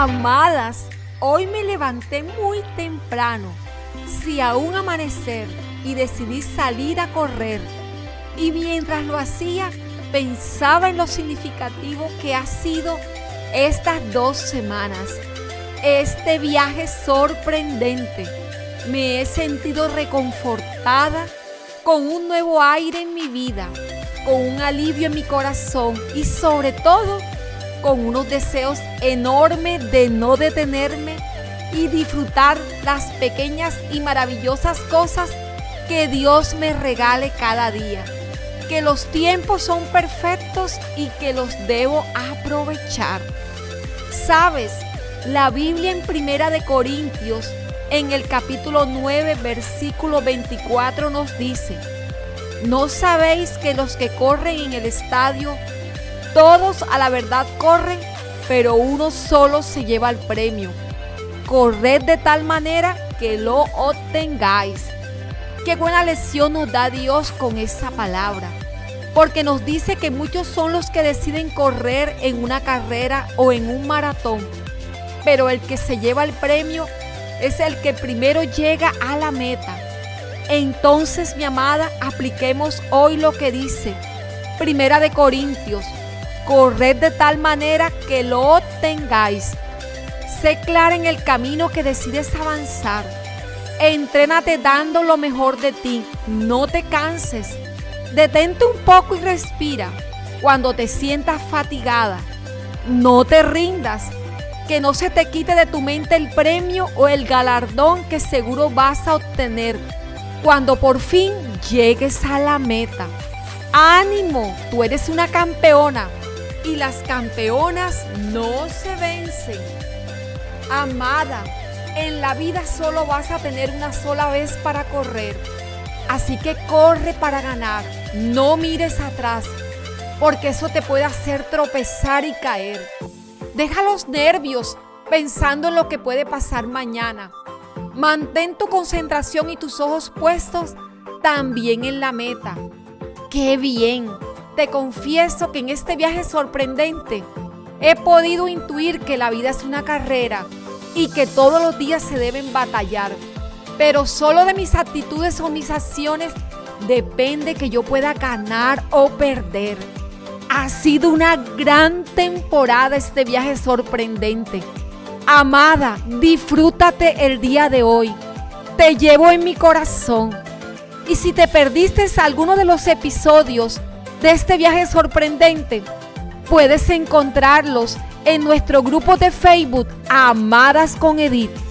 Amadas, hoy me levanté muy temprano, si aún amanecer, y decidí salir a correr. Y mientras lo hacía, pensaba en lo significativo que ha sido estas dos semanas. Este viaje sorprendente. Me he sentido reconfortada, con un nuevo aire en mi vida, con un alivio en mi corazón y sobre todo con unos deseos enormes de no detenerme y disfrutar las pequeñas y maravillosas cosas que Dios me regale cada día. Que los tiempos son perfectos y que los debo aprovechar. Sabes, la Biblia en Primera de Corintios, en el capítulo 9, versículo 24 nos dice, ¿no sabéis que los que corren en el estadio todos a la verdad corren, pero uno solo se lleva el premio. Corred de tal manera que lo obtengáis. Qué buena lección nos da Dios con esa palabra. Porque nos dice que muchos son los que deciden correr en una carrera o en un maratón. Pero el que se lleva el premio es el que primero llega a la meta. Entonces, mi amada, apliquemos hoy lo que dice Primera de Corintios Corred de tal manera que lo obtengáis. Sé clara en el camino que decides avanzar. Entrénate dando lo mejor de ti. No te canses. Detente un poco y respira. Cuando te sientas fatigada, no te rindas. Que no se te quite de tu mente el premio o el galardón que seguro vas a obtener cuando por fin llegues a la meta. Ánimo, tú eres una campeona y las campeonas no se vencen. Amada, en la vida solo vas a tener una sola vez para correr. Así que corre para ganar. No mires atrás, porque eso te puede hacer tropezar y caer. Deja los nervios pensando en lo que puede pasar mañana. Mantén tu concentración y tus ojos puestos también en la meta. ¡Qué bien! Te confieso que en este viaje sorprendente he podido intuir que la vida es una carrera y que todos los días se deben batallar. Pero solo de mis actitudes o mis acciones depende que yo pueda ganar o perder. Ha sido una gran temporada este viaje sorprendente. Amada, disfrútate el día de hoy. Te llevo en mi corazón. Y si te perdiste alguno de los episodios, de este viaje sorprendente, puedes encontrarlos en nuestro grupo de Facebook Amadas con Edith